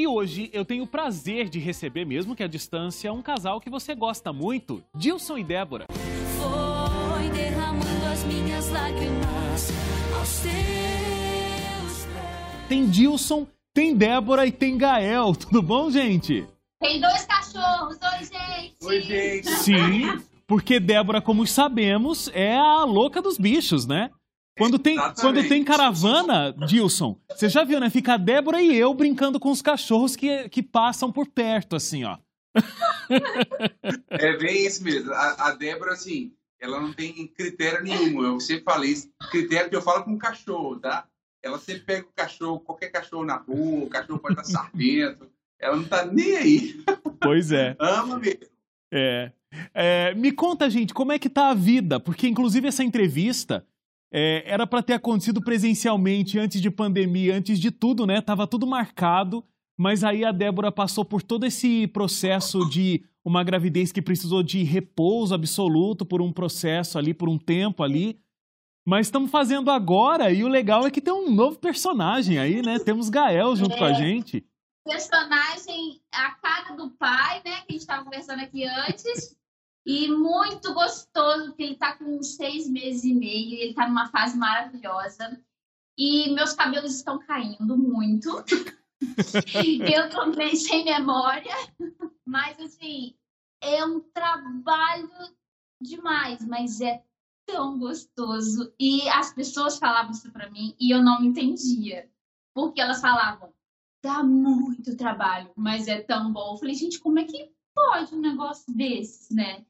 E hoje eu tenho o prazer de receber, mesmo que à distância, um casal que você gosta muito, Dilson e Débora. Foi derramando as minhas lágrimas aos teus pés. Tem Dilson, tem Débora e tem Gael. Tudo bom, gente? Tem dois cachorros. Oi, gente. Oi, gente. Sim, porque Débora, como sabemos, é a louca dos bichos, né? Quando tem, quando tem caravana, Dilson, você já viu, né? Fica a Débora e eu brincando com os cachorros que, que passam por perto, assim, ó. É bem isso mesmo. A, a Débora, assim, ela não tem critério nenhum. Eu sempre falei isso. Critério que eu falo com o cachorro, tá? Ela sempre pega o cachorro, qualquer cachorro na rua, o cachorro pode estar sargento. Ela não tá nem aí. Pois é. Ama mesmo. É. é. Me conta, gente, como é que tá a vida? Porque, inclusive, essa entrevista é, era para ter acontecido presencialmente antes de pandemia, antes de tudo, né? Tava tudo marcado, mas aí a Débora passou por todo esse processo de uma gravidez que precisou de repouso absoluto por um processo ali, por um tempo ali. Mas estamos fazendo agora e o legal é que tem um novo personagem aí, né? Temos Gael junto é. com a é. gente. Personagem a cara do pai, né? Que a gente estava conversando aqui antes. E muito gostoso, porque ele está com uns seis meses e meio, ele está numa fase maravilhosa. E meus cabelos estão caindo muito. eu também sem memória. Mas, assim, é um trabalho demais, mas é tão gostoso. E as pessoas falavam isso para mim e eu não entendia. Porque elas falavam, dá muito trabalho, mas é tão bom. Eu falei, gente, como é que pode um negócio desses, né?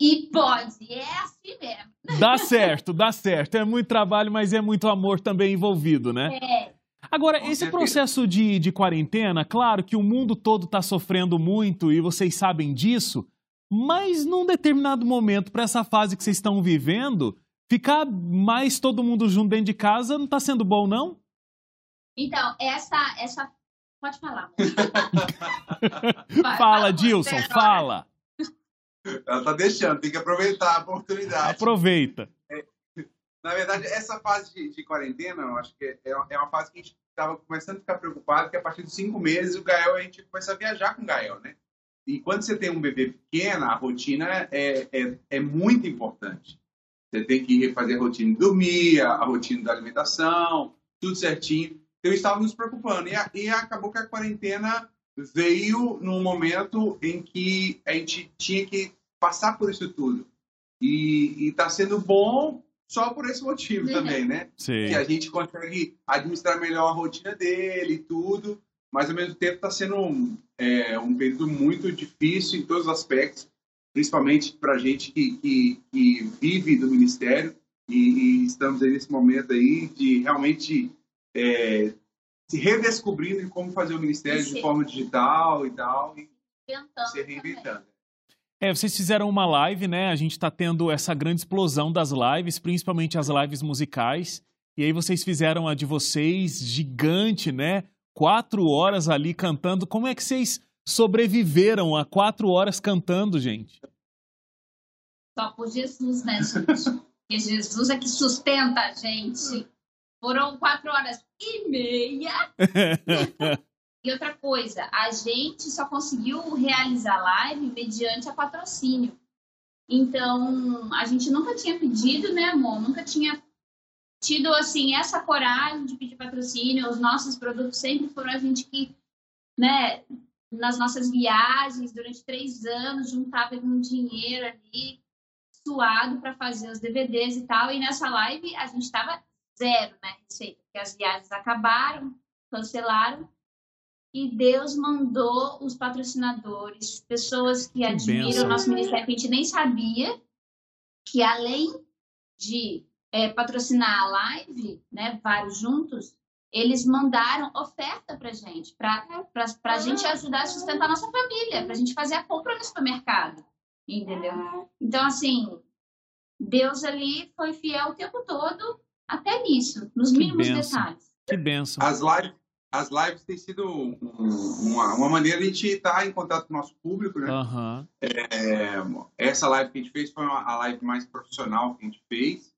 E pode, é assim mesmo. Dá certo, dá certo. É muito trabalho, mas é muito amor também envolvido, né? É. Agora, esse processo de, de quarentena, claro que o mundo todo está sofrendo muito e vocês sabem disso, mas num determinado momento, para essa fase que vocês estão vivendo, ficar mais todo mundo junto dentro de casa não está sendo bom, não? Então, essa. essa... Pode falar. Vai, fala, Dilson, fala. Ela tá deixando, tem que aproveitar a oportunidade. Aproveita. É, na verdade, essa fase de, de, quarentena, eu acho que é, é uma fase que a gente estava começando a ficar preocupado, que a partir de cinco meses o Gael, a gente começa a viajar com o Gael, né? E quando você tem um bebê pequeno, a rotina é, é, é muito importante. Você tem que fazer a rotina de dormir, a, a rotina da alimentação, tudo certinho. Então, estava nos preocupando. E, a, e acabou que a quarentena veio num momento em que a gente tinha que passar por isso tudo. E está sendo bom só por esse motivo uhum. também, né? Sim. Que a gente consegue administrar melhor a rotina dele e tudo, mas ao mesmo tempo está sendo um, é, um período muito difícil em todos os aspectos, principalmente para a gente que, que, que, vive do ministério e, e, estamos aí nesse momento aí de realmente é, se redescobrindo em como fazer o ministério de forma digital e tal, e se reinventando. É, vocês fizeram uma live, né? A gente está tendo essa grande explosão das lives, principalmente as lives musicais. E aí vocês fizeram a de vocês, gigante, né? Quatro horas ali cantando. Como é que vocês sobreviveram a quatro horas cantando, gente? Só por Jesus, né, gente? Porque Jesus é que sustenta a gente. Foram quatro horas e meia. e outra coisa, a gente só conseguiu realizar live mediante a patrocínio. Então, a gente nunca tinha pedido, né, amor? Nunca tinha tido, assim, essa coragem de pedir patrocínio. Os nossos produtos sempre foram a gente que, né, nas nossas viagens, durante três anos, juntava um dinheiro ali, suado para fazer os DVDs e tal. E nessa live, a gente estava zero, né, receita, porque as viagens acabaram, cancelaram, e Deus mandou os patrocinadores, pessoas que, que admiram o nosso ministério, que a gente nem sabia, que além de é, patrocinar a live, né, vários juntos, eles mandaram oferta para gente, para a gente ajudar a sustentar a nossa família, para a gente fazer a compra no supermercado, entendeu? Então, assim, Deus ali foi fiel o tempo todo até nisso, nos mínimos benção. detalhes. Que benção. As lives, as lives têm sido um, uma, uma maneira de a gente estar em contato com o nosso público, né? Uhum. É, essa live que a gente fez foi a live mais profissional que a gente fez.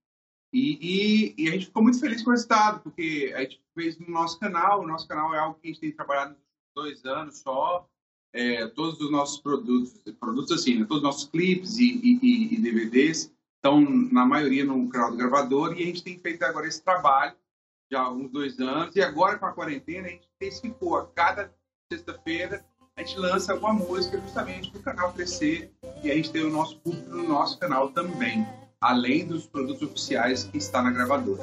E, e, e, a gente ficou muito feliz com o resultado, porque a gente fez no nosso canal. O nosso canal é algo que a gente tem trabalhado nos dois anos só, é, todos os nossos produtos, produtos assim, né, todos os nossos clipes e, e, e, DVDs estão, na maioria, no canal do gravador e a gente tem feito agora esse trabalho já há uns dois anos e agora com a quarentena a gente intensificou a cada sexta-feira a gente lança alguma música justamente para o canal crescer e a gente tem o nosso público no nosso canal também, além dos produtos oficiais que está na gravadora.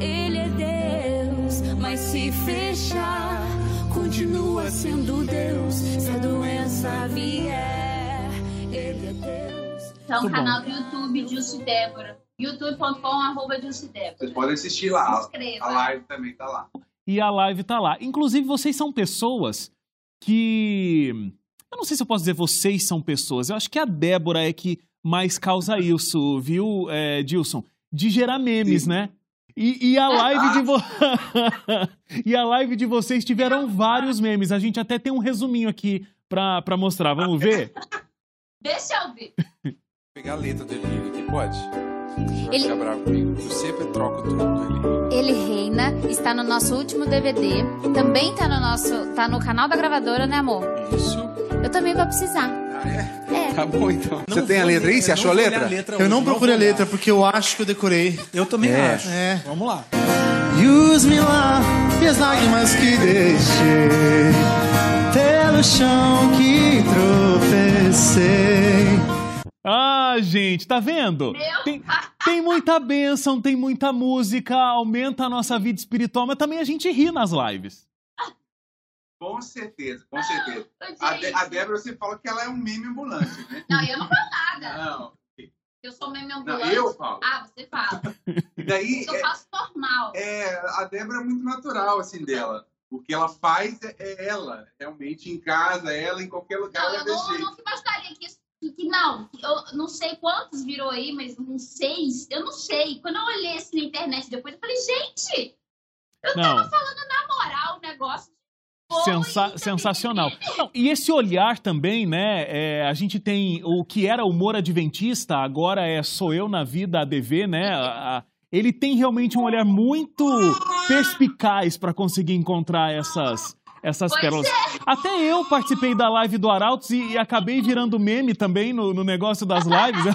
Ele é Deus, mas se fechar, continua sendo Deus. Se a doença vier, Então, canal do YouTube, Jussi Débora. youtube.com, arroba Débora. Vocês podem assistir lá. A live também tá lá e a live tá lá. Inclusive, vocês são pessoas que. Eu não sei se eu posso dizer vocês são pessoas. Eu acho que a Débora é que mais causa isso, viu, é, Dilson? De gerar memes, Sim. né? E, e, a live de vo... e a live de vocês tiveram vários memes. A gente até tem um resuminho aqui pra, pra mostrar. Vamos ver? Deixa eu ver. Vou pegar a letra dele aqui, pode? Ele... Eu sempre troco tudo. Ele... ele reina, está no nosso último DVD. Também está no nosso. tá no canal da gravadora, né, amor? Isso. Eu também vou precisar. Ah, é? É. Tá bom, então. Não Você tem a letra aí? Você achou a letra? a letra? Eu não procurei a letra porque eu acho que eu decorei. Eu também é. acho. É. Vamos lá. Use-me lá, e as lágrimas que deixei pelo chão que tropecei. Ah, gente, tá vendo? Tem, tem, muita bênção, tem muita música, aumenta a nossa vida espiritual, mas também a gente ri nas lives. Com certeza, com certeza. A, De, a Débora, você fala que ela é um meme ambulante, né? Não, eu não falo nada. Não. Eu sou meme ambulante. Não, eu falo. Ah, você fala. E daí, eu é, faço normal. É, a Débora é muito natural, assim, dela. O que ela faz é, é ela, realmente em casa, ela em qualquer lugar. Não, eu não, não imaginaria que isso que, não, eu não sei quantos virou aí, mas uns seis, eu não sei. Quando eu olhei assim na internet depois, eu falei, gente, eu não. tava falando na moral o negócio Sensa sensacional. Não, e esse olhar também, né? É, a gente tem o que era humor adventista, agora é Sou Eu na Vida ADV, né? A, a, ele tem realmente um olhar muito perspicaz para conseguir encontrar essas, essas pois pérolas. É. Até eu participei da live do Arautos e, e acabei virando meme também no, no negócio das lives.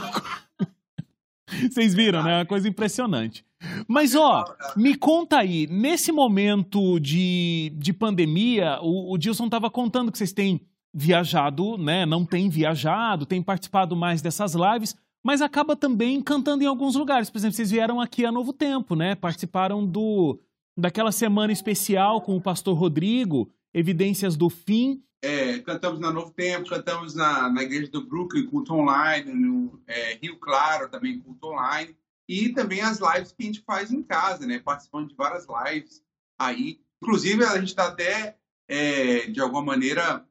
Vocês viram, né? É uma coisa impressionante. Mas, ó, me conta aí, nesse momento de, de pandemia, o, o Dilson estava contando que vocês têm viajado, né? Não tem viajado, tem participado mais dessas lives, mas acaba também cantando em alguns lugares. Por exemplo, vocês vieram aqui a Novo Tempo, né? Participaram do daquela semana especial com o pastor Rodrigo evidências do fim. É, cantamos na Novo Tempo, cantamos na, na Igreja do Brooklyn, culto online, no é, Rio Claro também, culto online. E também as lives que a gente faz em casa, né? Participando de várias lives aí. Inclusive, a gente está até, é, de alguma maneira,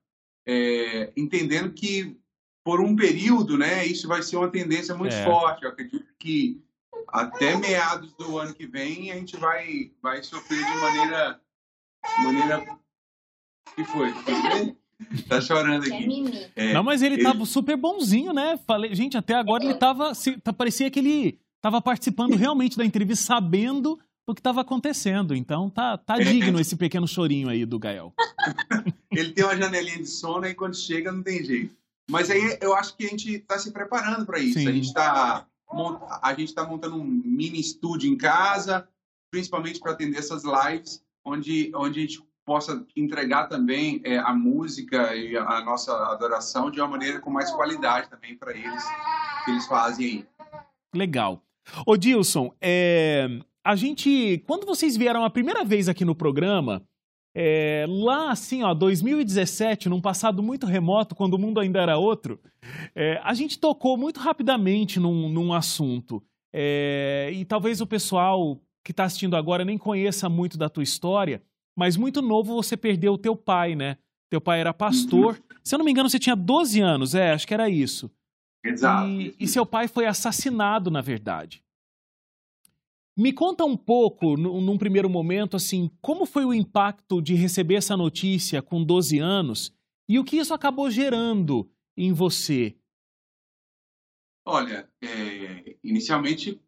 é, entendendo que por um período, né, isso vai ser uma tendência muito é. forte. Eu acredito que até meados do ano que vem a gente vai, vai sofrer de maneira, maneira que foi? Tá chorando aqui. É, não, mas ele, ele tava super bonzinho, né? Falei, gente, até agora ele tava. Se, tá, parecia que ele tava participando realmente da entrevista, sabendo o que estava acontecendo. Então tá, tá digno esse pequeno chorinho aí do Gael. ele tem uma janelinha de sono e quando chega não tem jeito. Mas aí eu acho que a gente está se preparando para isso. Sim. A gente está a gente está montando um mini estúdio em casa, principalmente para atender essas lives, onde, onde a gente possa entregar também é, a música e a nossa adoração de uma maneira com mais qualidade também para eles, que eles fazem aí. Legal. Ô Dilson, é, a gente, quando vocês vieram a primeira vez aqui no programa, é, lá assim, ó, 2017, num passado muito remoto, quando o mundo ainda era outro, é, a gente tocou muito rapidamente num, num assunto. É, e talvez o pessoal que está assistindo agora nem conheça muito da tua história, mas muito novo você perdeu o teu pai, né? Teu pai era pastor. Uhum. Se eu não me engano, você tinha 12 anos, é, acho que era isso. Exato. E, e seu pai foi assassinado, na verdade. Me conta um pouco, num primeiro momento, assim, como foi o impacto de receber essa notícia com 12 anos e o que isso acabou gerando em você? Olha, é, inicialmente,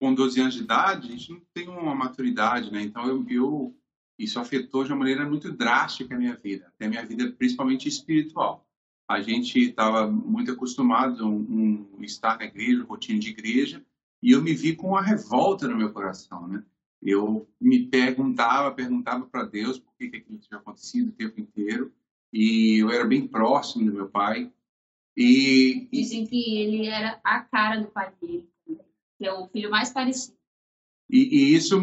com 12 anos de idade, a gente não tem uma maturidade, né? Então, eu, eu isso afetou de uma maneira muito drástica a minha vida, até a minha vida principalmente espiritual. A gente estava muito acostumado a um, um, estar na igreja, rotina de igreja, e eu me vi com uma revolta no meu coração, né? Eu me perguntava, perguntava para Deus por que, que aquilo tinha acontecido o tempo inteiro, e eu era bem próximo do meu pai. E, Dizem que ele era a cara do pai dele, que é o filho mais parecido. E, e, isso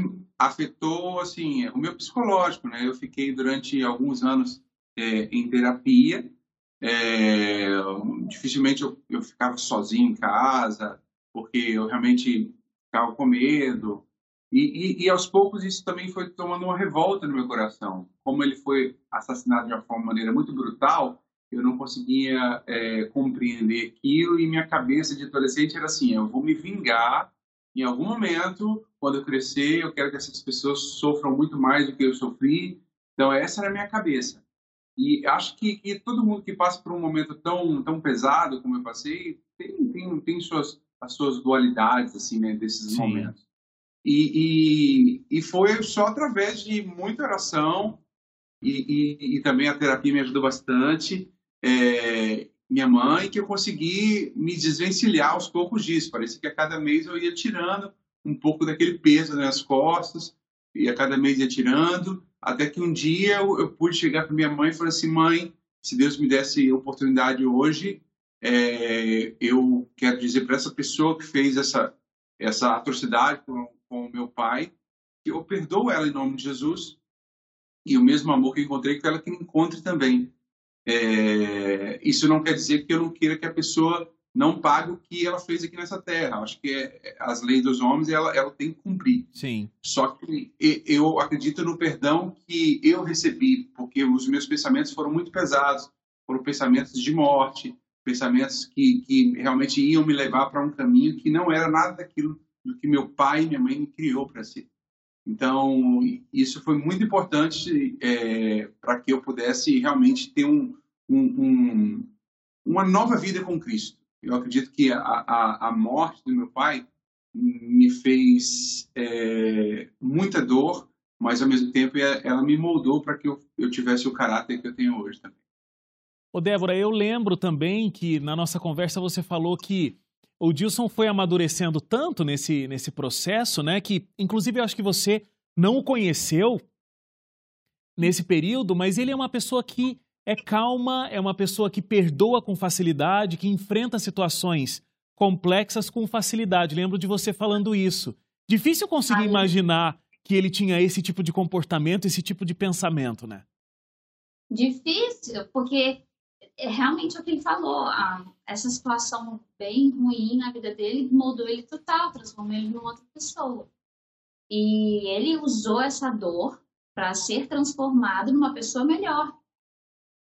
afetou assim o meu psicológico, né? Eu fiquei durante alguns anos é, em terapia. É, dificilmente eu, eu ficava sozinho em casa, porque eu realmente ficava com medo. E, e, e, aos poucos isso também foi tomando uma revolta no meu coração. Como ele foi assassinado de uma maneira muito brutal, eu não conseguia é, compreender aquilo e minha cabeça de adolescente era assim: eu vou me vingar em algum momento, quando eu crescer, eu quero que essas pessoas sofram muito mais do que eu sofri. Então, essa era a minha cabeça. E acho que, que todo mundo que passa por um momento tão, tão pesado como eu passei, tem, tem, tem suas, as suas dualidades, assim, né, desses Sim. momentos. E, e, e, foi só através de muita oração e, e, e também a terapia me ajudou bastante. É, minha mãe que eu consegui me desvencilhar aos poucos disso. Parece que a cada mês eu ia tirando um pouco daquele peso nas costas, e a cada mês ia tirando, até que um dia eu, eu pude chegar para minha mãe e falar assim: mãe, se Deus me desse oportunidade hoje, é, eu quero dizer para essa pessoa que fez essa, essa atrocidade com, com meu pai, que eu perdoo ela em nome de Jesus, e o mesmo amor que encontrei, que ela que encontre também. É, isso não quer dizer que eu não queira que a pessoa não pague o que ela fez aqui nessa terra. Acho que é, as leis dos homens ela, ela tem que cumprir. Sim. Só que eu acredito no perdão que eu recebi, porque os meus pensamentos foram muito pesados, foram pensamentos de morte, pensamentos que, que realmente iam me levar para um caminho que não era nada daquilo do que meu pai e minha mãe me criou para ser. Então, isso foi muito importante é, para que eu pudesse realmente ter um, um, um, uma nova vida com Cristo. Eu acredito que a, a, a morte do meu pai me fez é, muita dor, mas ao mesmo tempo ela me moldou para que eu, eu tivesse o caráter que eu tenho hoje também. Ô Débora, eu lembro também que na nossa conversa você falou que o Dilson foi amadurecendo tanto nesse, nesse processo, né? Que, inclusive, eu acho que você não o conheceu nesse período, mas ele é uma pessoa que é calma, é uma pessoa que perdoa com facilidade, que enfrenta situações complexas com facilidade. Lembro de você falando isso. Difícil conseguir Ai. imaginar que ele tinha esse tipo de comportamento, esse tipo de pensamento, né? Difícil, porque é realmente o que ele falou. Ah, essa situação bem ruim na vida dele moldou ele total, transformou ele em outra pessoa. E ele usou essa dor para ser transformado numa pessoa melhor.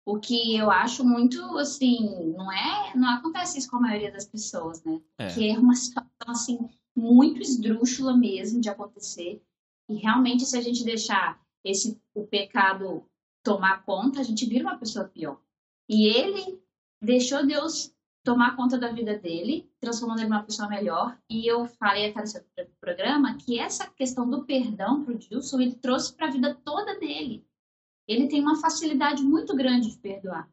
O que eu acho muito, assim, não é, não acontece isso com a maioria das pessoas, né? É. Que é uma situação, assim, muito esdrúxula mesmo de acontecer. E realmente, se a gente deixar esse, o pecado tomar conta, a gente vira uma pessoa pior. E ele deixou Deus tomar conta da vida dele, transformando ele numa pessoa melhor. E eu falei até nesse programa que essa questão do perdão para o Dilson, ele trouxe para a vida toda dele. Ele tem uma facilidade muito grande de perdoar.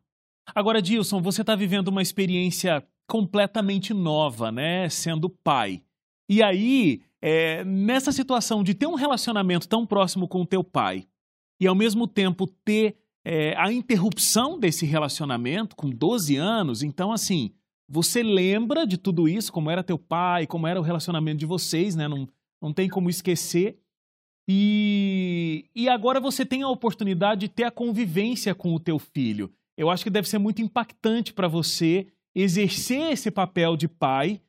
Agora, Dilson, você está vivendo uma experiência completamente nova, né? Sendo pai. E aí, é, nessa situação de ter um relacionamento tão próximo com o teu pai e ao mesmo tempo ter é, a interrupção desse relacionamento com 12 anos, então assim, você lembra de tudo isso, como era teu pai, como era o relacionamento de vocês, né? Não, não tem como esquecer. E, e agora você tem a oportunidade de ter a convivência com o teu filho. Eu acho que deve ser muito impactante para você exercer esse papel de pai,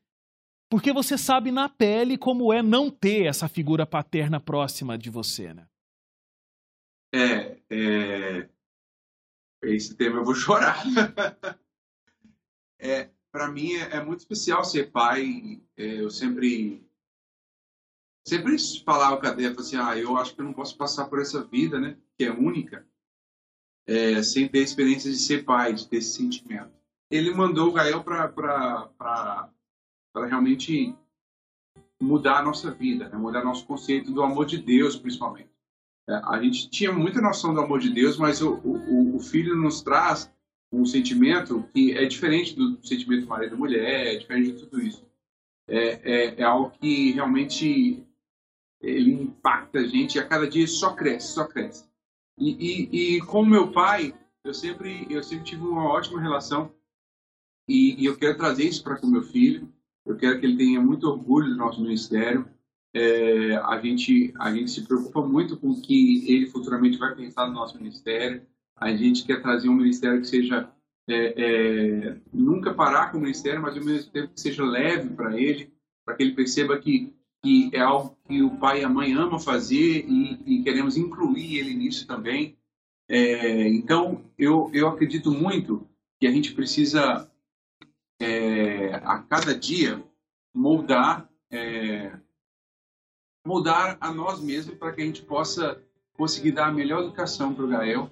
porque você sabe na pele como é não ter essa figura paterna próxima de você, né? É, é esse tema eu vou chorar. é, para mim é, é, muito especial ser pai. É, eu sempre sempre falava com a Débora assim, ah, eu acho que eu não posso passar por essa vida, né, que é única, é, sem ter a experiência de ser pai, de ter esse sentimento. Ele mandou o Gael para realmente mudar a nossa vida, né, mudar nosso conceito do amor de Deus, principalmente. É, a gente tinha muita noção do amor de Deus, mas o, o, o filho nos traz um sentimento que é diferente do sentimento marido e mulher, é diferente de tudo isso. É, é, é, algo que realmente ele impacta a gente e a cada dia só cresce, só cresce. E, e, e com meu pai, eu sempre, eu sempre tive uma ótima relação e, e eu quero trazer isso para com meu filho. Eu quero que ele tenha muito orgulho do nosso ministério. É, a gente a gente se preocupa muito com o que ele futuramente vai pensar no nosso ministério. A gente quer trazer um ministério que seja é, é, nunca parar com o ministério, mas mesmo tempo que seja leve para ele, para que ele perceba que que é algo que o pai e a mãe amam fazer e, e queremos incluir ele nisso também. É, então eu eu acredito muito que a gente precisa é, a cada dia moldar é, mudar a nós mesmos para que a gente possa conseguir dar a melhor educação para o Gael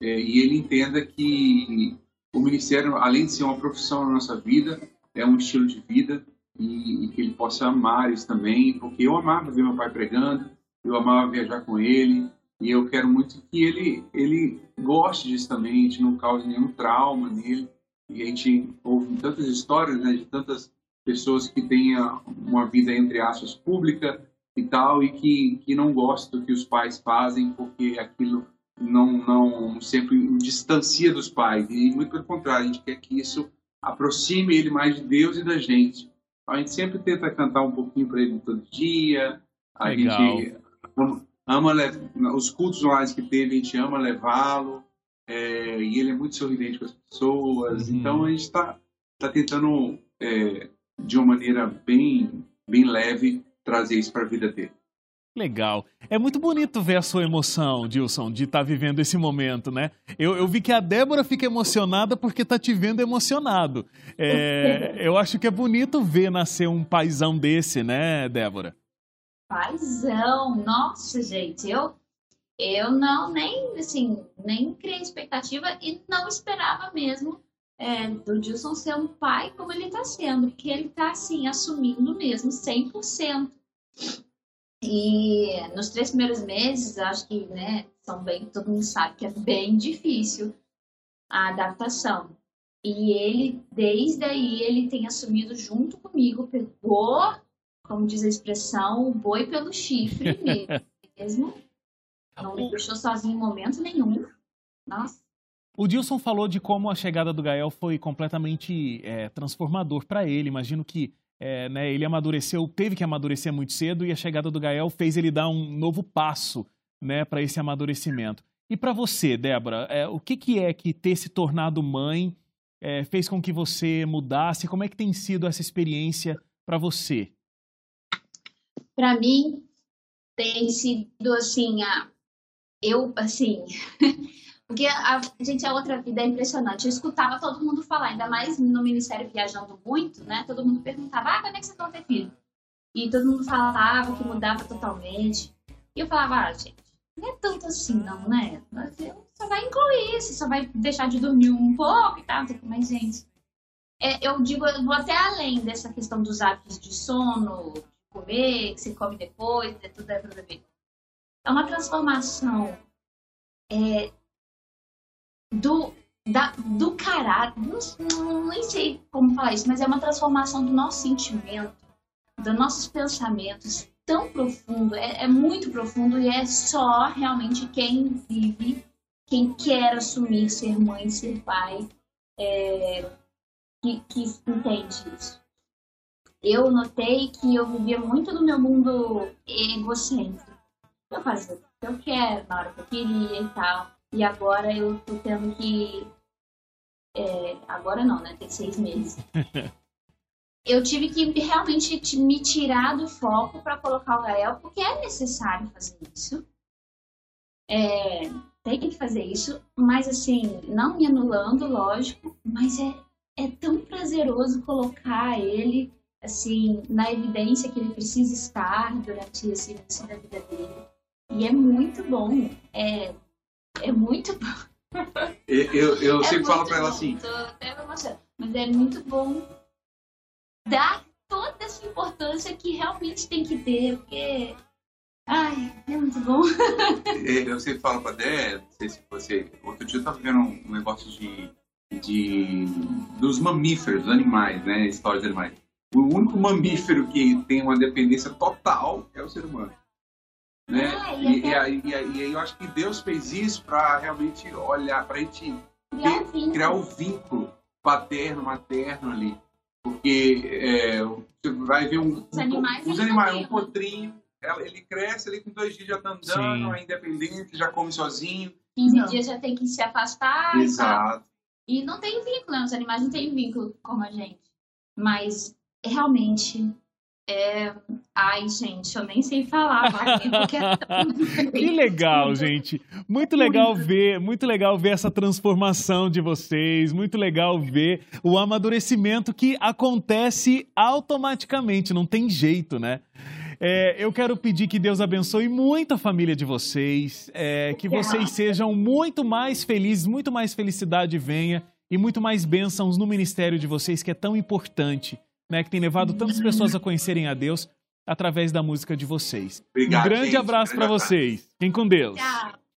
é, e ele entenda que o ministério, além de ser uma profissão na nossa vida, é um estilo de vida e, e, que ele possa amar isso também, porque eu amava ver meu pai pregando, eu amava viajar com ele e eu quero muito que ele ele goste disso também, gente não cause nenhum trauma nele e a gente ouve tantas histórias né, de tantas pessoas que têm uma vida entre aspas pública e tal, e que, que não gostam do que os pais fazem, porque aquilo não, não sempre distancia dos pais. E muito pelo contrário, a gente quer que isso aproxime ele mais de Deus e da gente. A gente sempre tenta cantar um pouquinho para ele todo dia. A Legal. gente ama os cultos online que teve, a gente ama levá-lo. É, e ele é muito sorridente com as pessoas. Uhum. Então a gente está tá tentando, é, de uma maneira bem, bem leve, trazer isso para a vida dele. Legal. É muito bonito ver a sua emoção, Dilson, de estar tá vivendo esse momento, né? Eu, eu, vi que a Débora fica emocionada porque está te vendo emocionado. É, eu acho que é bonito ver nascer um paizão desse, né, Débora? Paizão, nossa, gente, eu eu não nem assim nem criei expectativa e não esperava mesmo é, do Dilson ser um pai como ele está sendo, porque ele está assim assumindo mesmo 100%. E nos três primeiros meses, acho que, né, são bem, todo mundo sabe que é bem difícil a adaptação. E ele, desde aí, ele tem assumido junto comigo, pegou, como diz a expressão, o boi pelo chifre mesmo. Não me deixou sozinho em momento nenhum. Nossa. O Dilson falou de como a chegada do Gael foi completamente é, transformador para ele. Imagino que é, né, ele amadureceu, teve que amadurecer muito cedo e a chegada do Gael fez ele dar um novo passo né, para esse amadurecimento. E para você, Débora, é, o que, que, é que ter se tornado mãe é, fez com que você mudasse? Como é que tem sido essa experiência para você? Para mim, tem sido assim, a, eu, assim, Porque a, gente, a outra vida é impressionante. Eu escutava todo mundo falar, ainda mais no Ministério viajando muito, né? Todo mundo perguntava, ah, quando é que você vai ter filho? E todo mundo falava que mudava totalmente. E eu falava, ah, gente, não é tanto assim não, né? Você só vai incluir, você só vai deixar de dormir um pouco e tal. Mas, gente, é, eu digo, eu vou até além dessa questão dos hábitos de sono, de comer, que você come depois, é tudo é para beber. É uma transformação é, do, da, do caráter, não, nem sei como falar isso, mas é uma transformação do nosso sentimento, dos nossos pensamentos tão profundo, é, é muito profundo e é só realmente quem vive, quem quer assumir ser mãe, ser pai, é, que, que entende isso. Eu notei que eu vivia muito no meu mundo egocêntrico. Eu fazia o que eu quero, na hora que eu queria e tal. E agora eu tô tendo que. É, agora não, né? Tem seis meses. eu tive que realmente me tirar do foco para colocar o Gael, porque é necessário fazer isso. É, tem que fazer isso, mas assim, não me anulando, lógico, mas é, é tão prazeroso colocar ele assim na evidência que ele precisa estar durante esse início da vida dele. E é muito bom. É, é muito bom. Eu, eu, eu é sempre falo para ela assim. Tô até emocionada. Mas é muito bom dar toda essa importância que realmente tem que ter, porque. Ai, Deus muito bom. É, eu sempre falo pra Dé, não sei se você. Outro dia eu tava vendo um negócio de. de dos mamíferos, dos animais, né? Histórias de animais. O único mamífero que tem uma dependência total é o ser humano. Né? Ah, e, e e, aí, e aí eu acho que Deus fez isso para realmente olhar, para a gente Criar um ter- criar o vínculo paterno, materno ali. Porque é, você vai ver um. Os animais, Os eles animais, um têm. potrinho, ele cresce ali com dois dias já tá andando, Sim. é independente, já come sozinho. 15 Não. dias já tem que se afastar. e. Exato. E não tem vínculo, né? Os animais não têm vínculo como a gente. Mas realmente é. Ai, gente, eu nem sei falar, porque é tão- Que legal, gente. Muito legal ver, muito legal ver essa transformação de vocês, muito legal ver o amadurecimento que acontece automaticamente, não tem jeito, né? É, eu quero pedir que Deus abençoe muito a família de vocês, é, que vocês sejam muito mais felizes, muito mais felicidade venha e muito mais bênçãos no ministério de vocês, que é tão importante, né? Que tem levado tantas pessoas a conhecerem a Deus através da música de vocês. Obrigado, um grande gente. abraço para vocês. Fiquem com Deus. Tchau.